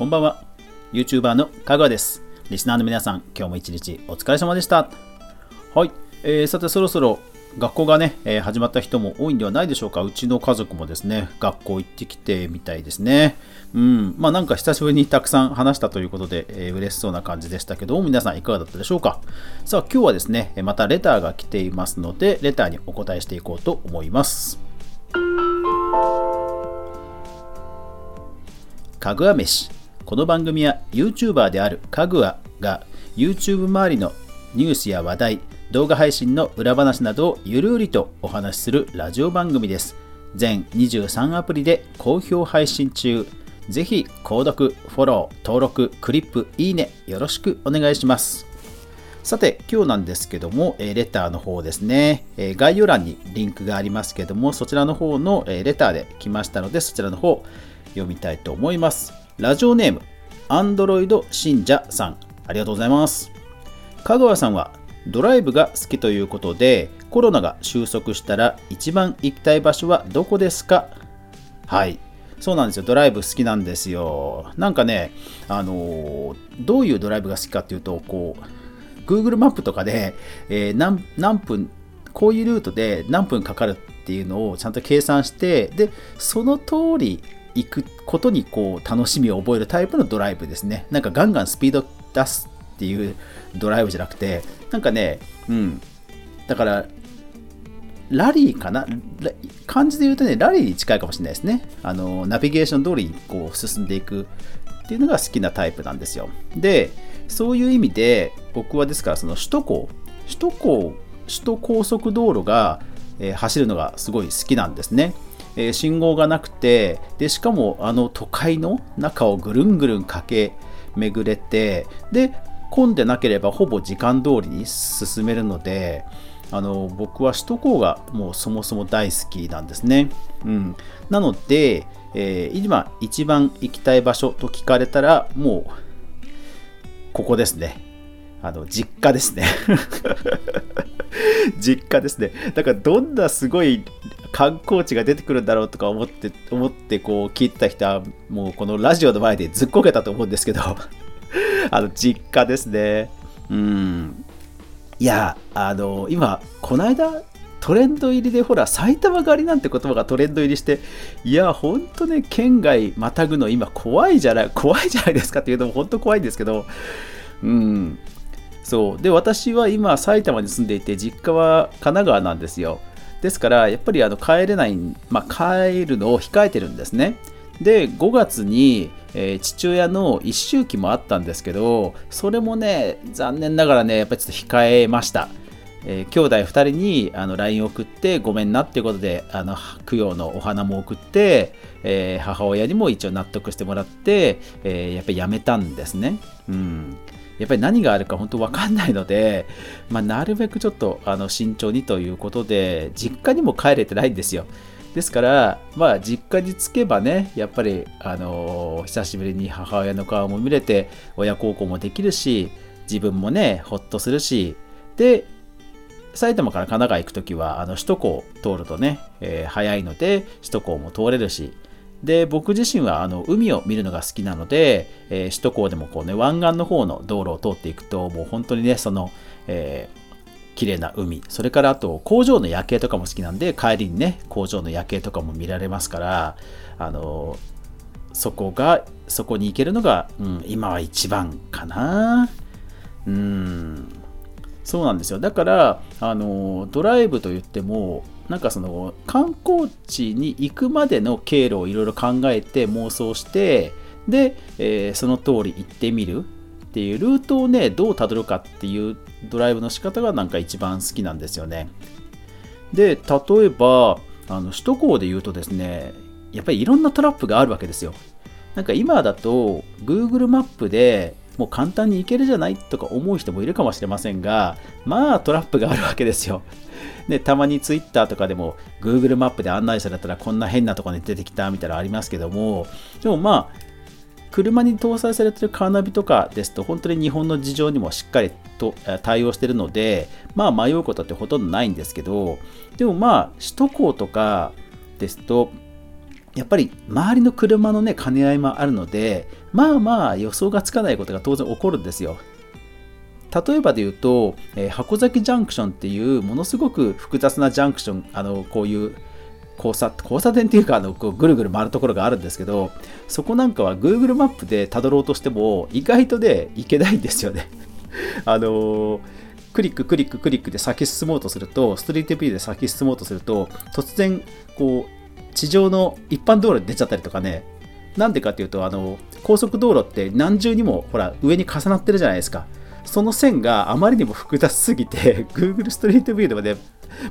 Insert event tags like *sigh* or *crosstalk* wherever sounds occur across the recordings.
こんばんは YouTuber のかぐわですリスナーの皆さん今日も一日お疲れ様でしたはい、えー、さてそろそろ学校がね、えー、始まった人も多いんではないでしょうか。うちの家族もですね、学校行ってきてみたいですね。うん、まあなんか久しぶりにたくさん話したということで、えー、嬉しそうな感じでしたけど皆さんいかがだったでしょうか。さあ、今日はですね、またレターが来ていますので、レターにお答えしていこうと思います。かぐわ飯。この番組は YouTuber であるかぐわが YouTube 周りのニュースや話題、動画配信の裏話などをゆるりとお話しするラジオ番組です。全23アプリで好評配信中。ぜひ、購読、フォロー、登録、クリップ、いいね、よろしくお願いします。さて、今日なんですけども、レターの方ですね、概要欄にリンクがありますけども、そちらの方のレターで来ましたので、そちらの方読みたいと思います。ラジオネーム、アンドロイド信者さん、ありがとうございます。香川さんはドライブが好きということで、コロナが収束したら一番行きたい場所はどこですか？はい。そうなんですよ。ドライブ好きなんですよ。なんかね、あのー、どういうドライブが好きかっていうと、こう、Google マップとかで、えー、何何分、こういうルートで何分かかるっていうのをちゃんと計算して、で、その通り行くことにこう楽しみを覚えるタイプのドライブですね。なんかガンガンスピード出すっていうドライブじゃなくて、なんかね、うん。だから、ラリーかな？漢字で言うとね、ラリーに近いかもしれないですね。あの、ナビゲーション通りにこう進んでいくっていうのが好きなタイプなんですよ。で、そういう意味で、僕はですから、その首都高、首都高、首都高速道路が、えー、走るのがすごい好きなんですね。え、信号がなくてでしかもあの都会の中をぐるんぐるん駆け巡れてで混んでなければほぼ時間通りに進めるのであの僕は首都高がもうそもそも大好きなんですね。うん、なので、えー、今一番行きたい場所と聞かれたらもうここですね。あの実家ですね *laughs* 実家ですね。だからどんなすごい観光地が出てくるんだろうとか思って、思ってこう聞いた人は、もうこのラジオの前でずっこけたと思うんですけど、*laughs* あの、実家ですね。うん。いや、あの、今、この間、トレンド入りでほら、埼玉狩りなんて言葉がトレンド入りして、いや、ほんとね、県外またぐの今怖いじゃない、怖いじゃないですかっていうのも本当怖いんですけど、うん。そう。で、私は今、埼玉に住んでいて、実家は神奈川なんですよ。ですから、やっぱりあの帰れない、まあ、帰るのを控えてるんですね。で、5月に、えー、父親の一周期もあったんですけど、それもね、残念ながらね、やっぱりちょっと控えました。えー、兄弟2人にあの LINE を送ってごめんなっていうことであの供養のお花も送って、えー、母親にも一応納得してもらって、えー、やっぱりやめたんですね。うん、やっぱり何があるか本当分かんないので、まあ、なるべくちょっとあの慎重にということで、実家にも帰れてないんですよ。ですから、まあ、実家に着けばね、やっぱり、あのー、久しぶりに母親の顔も見れて、親孝行もできるし、自分もね、ほっとするし、で、埼玉から神奈川行くときは、あの首都高を通るとね、えー、早いので、首都高も通れるし、で僕自身はあの海を見るのが好きなので、えー、首都高でもこう、ね、湾岸の方の道路を通っていくともう本当にねその、えー、綺麗な海それからあと工場の夜景とかも好きなんで帰りにね工場の夜景とかも見られますからあのそこがそこに行けるのが、うん、今は一番かな。うん。そうなんですよ。だからあのドライブといってもなんかその観光地に行くまでの経路をいろいろ考えて妄想してで、えー、その通り行ってみるっていうルートをねどうたどるかっていうドライブの仕方がなんか一番好きなんですよね。で例えばあの首都高で言うとですねやっぱりいろんなトラップがあるわけですよ。なんか今だと Google マップでもう簡単に行けるじゃないとか思う人もいるかもしれませんがまあトラップがあるわけですよ。で、たまに Twitter とかでも Google マップで案内されたらこんな変なとこに出てきたみたいなのありますけども、でもまあ、車に搭載されてるカーナビとかですと、本当に日本の事情にもしっかりと対応してるので、まあ迷うことってほとんどないんですけど、でもまあ、首都高とかですと、やっぱり周りの車のね兼ね合いもあるのでまあまあ予想がつかないことが当然起こるんですよ。例えばで言うと、えー、箱崎ジャンクションっていうものすごく複雑なジャンクションあのこういう交差交差点っていうかあのこうぐるぐる回るところがあるんですけどそこなんかは Google マップでたどろうとしても意外とで行けないんですよね。*laughs* あのー、クリッククリッククリックで先進もうとするとストリートビューで先進もうとすると突然こう地上の一般道路に出ちゃったりとかね。なんでかっていうとあの高速道路って何重にもほら上に重なってるじゃないですか。その線があまりにも複雑すぎて *laughs* Google ストリートビューでまで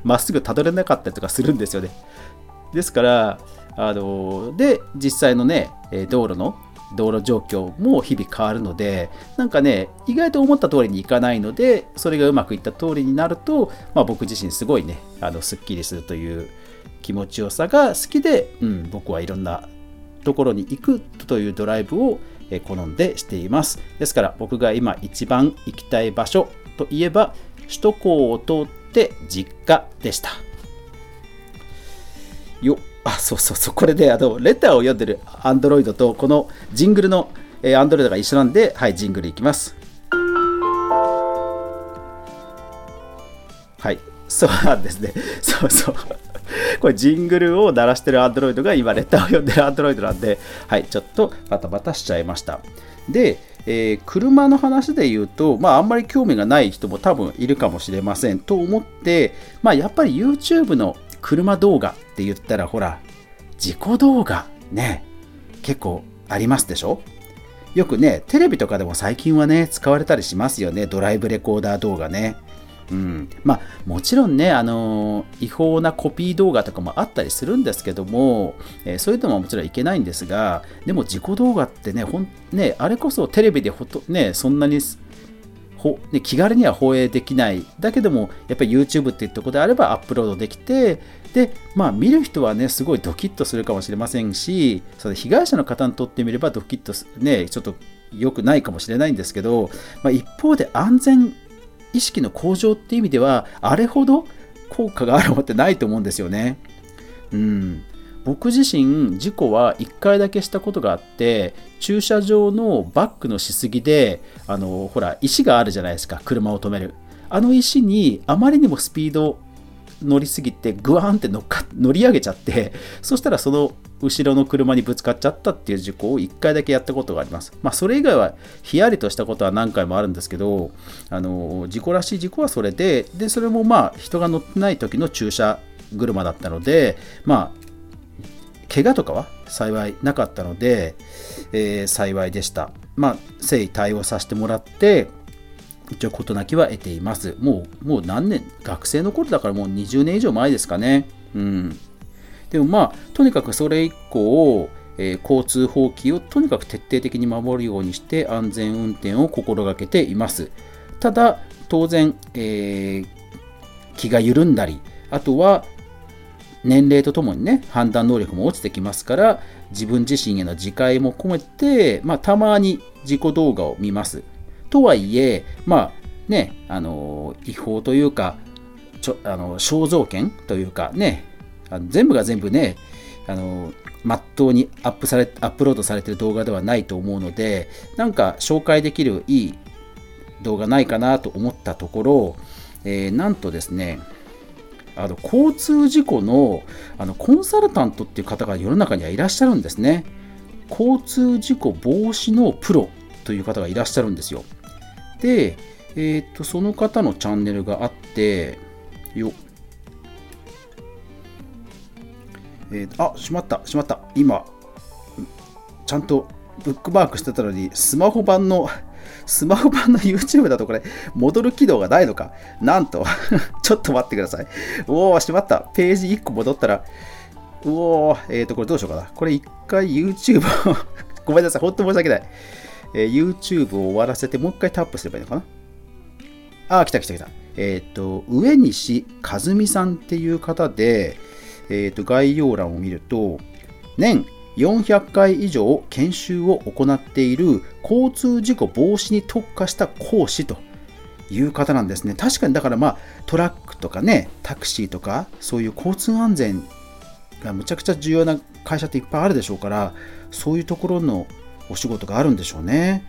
まっすぐたどれなかったりとかするんですよね。ですからあので実際のね道路の道路状況も日々変わるのでなんかね意外と思った通りにいかないのでそれがうまくいった通りになると、まあ、僕自身すごいねあのすっきりするという気持ちよさが好きで、うん、僕はいろんなところに行くというドライブを好んでしています。ですから僕が今一番行きたい場所といえば首都高を通って実家でした。よあそうそうそう。これであのレターを読んでる Android とこのジングルの Android が一緒なんではいジングルいきます。はい。そうなんですね。そうそう。*laughs* これジングルを鳴らしてる Android が今レターを読んでる Android なんで、はい、ちょっとバタバタしちゃいました。で、えー、車の話で言うと、まあ、あんまり興味がない人も多分いるかもしれませんと思って、まあ、やっぱり YouTube の車動画って言ったら、ほら、事故動画ね、結構ありますでしょ？よくね、テレビとかでも最近はね、使われたりしますよね、ドライブレコーダー動画ね。うん、まあもちろんね、あの違法なコピー動画とかもあったりするんですけども、えー、そういうのももちろんいけないんですがでも自己動画ってねほんねあれこそテレビでほと、ね、そんなにほ、ね、気軽には放映できない。だけどもやっぱり YouTube っていうところであればアップロードできてでまあ見る人はねすごいドキッとするかもしれませんしその被害者の方にとってみればドキッとねちょっと良くないかもしれないんですけど、まあ、一方で安全意識の向上っていう意味ではあれほど効果があるものってないと思うんですよね。うん、僕自身事故は1回だけしたことがあって駐車場のバックのしすぎであのほら石があるじゃないですか。車を止める。あの石にあまりにもスピード乗りすぎてグワーンって乗っか乗り上げちゃってそしたらその後ろの車にぶつかっちゃったっていう事故を1回だけやったことがあります。まあ、それ以外はヒヤリとしたことは何回もあるんですけど、あの事故らしい事故はそれで、でそれもまあ人が乗ってない時の駐車車だったので、まあ、怪我とかは幸いなかったので、えー、幸いでした。まあ、誠意対応させてもらって、一応事なきは得ています。もう、もう何年、学生の頃だからもう20年以上前ですかね。うん。でもまあ、とにかくそれ以降、えー、交通法規をとにかく徹底的に守るようにして安全運転を心がけています。ただ、当然、えー、気が緩んだり、あとは年齢とともにね、判断能力も落ちてきますから、自分自身への自戒も込めて、まあ、たまに自己動画を見ます。とはいえ、まあね、あの違法というか、ちょあの肖像権というかね、あの全部が全部ね、あの、まっとうにアップされ、アップロードされてる動画ではないと思うので、なんか紹介できるいい動画ないかなと思ったところ、えー、なんとですね、あの交通事故のあのコンサルタントっていう方が世の中にはいらっしゃるんですね。交通事故防止のプロという方がいらっしゃるんですよ。で、えー、とその方のチャンネルがあって、よえー、あ、しまった、しまった。今、ちゃんとブックマークしてたのに、スマホ版の、*laughs* スマホ版の YouTube だとこれ、戻る機能がないのか。なんと、*laughs* ちょっと待ってください。おお、しまった。ページ1個戻ったら、うおえっ、ー、と、これどうしようかな。これ一回 YouTube を *laughs* ごめんなさい。ほんと申し訳ない。えー、YouTube を終わらせて、もう一回タップすればいいのかな？あ、来た来た来た。えっ、ー、と、上西和美さんっていう方で、えー、と概要欄を見ると、年400回以上研修を行っている交通事故防止に特化した講師という方なんですね。確かにだからまあトラックとかね、タクシーとかそういう交通安全がむちゃくちゃ重要な会社っていっぱいあるでしょうからそういうところのお仕事があるんでしょうね。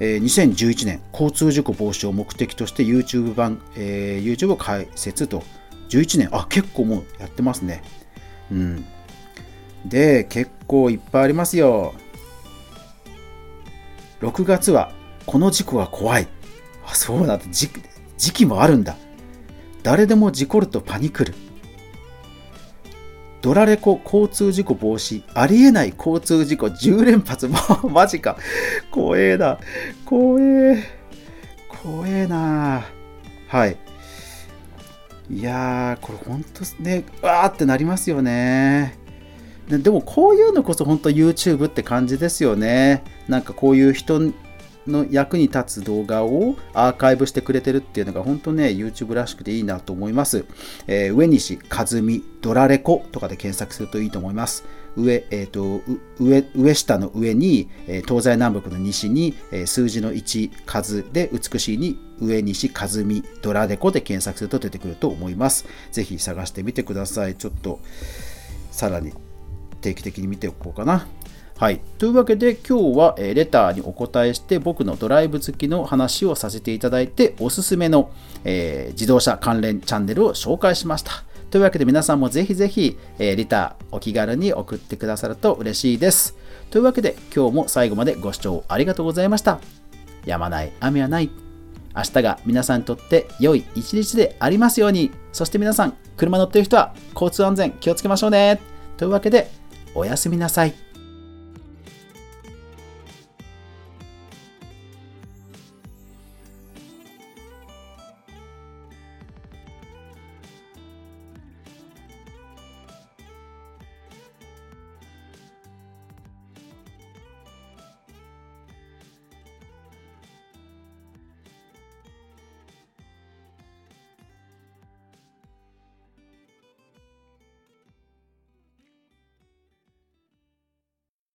えー、2011年交通事故防止を目的として YouTube 版、えー、YouTube を開設と。11年。あ結構もうやってますね。うん。で結構いっぱいありますよ。6月はこの事故は怖い。あそうなんだ時期もあるんだ。誰でも事故るとパニクる。ドラレコ交通事故防止ありえない交通事故10連発もう *laughs* マジか。怖えな。怖え。怖えな。はい。いやーこれほんとねわーってなりますよね。でもこういうのこそ本当 YouTube って感じですよね。なんかこういう人の役に立つ動画をアーカイブしてくれてるっていうのが本当ね、YouTube らしくていいなと思います。えー、上西和美ドラレコとかで検索するといいと思います。上、えっ、ー、と、上、上下の上に、え、東西南北の西に、え、数字の1数で美しいに上西和美ドラレコで検索すると出てくると思います。ぜひ探してみてください。ちょっと、さらに定期的に見ておこうかな。はい。というわけで今日はレターにお答えして僕のドライブ好きの話をさせていただいておすすめの、えー、自動車関連チャンネルを紹介しました。というわけで皆さんもぜひぜひ、えー、レターお気軽に送ってくださると嬉しいです。というわけで今日も最後までご視聴ありがとうございました。やまない雨はない。明日が皆さんにとって良い一日でありますように。そして皆さん、車乗ってる人は交通安全気をつけましょうね。というわけで、おやすみなさい。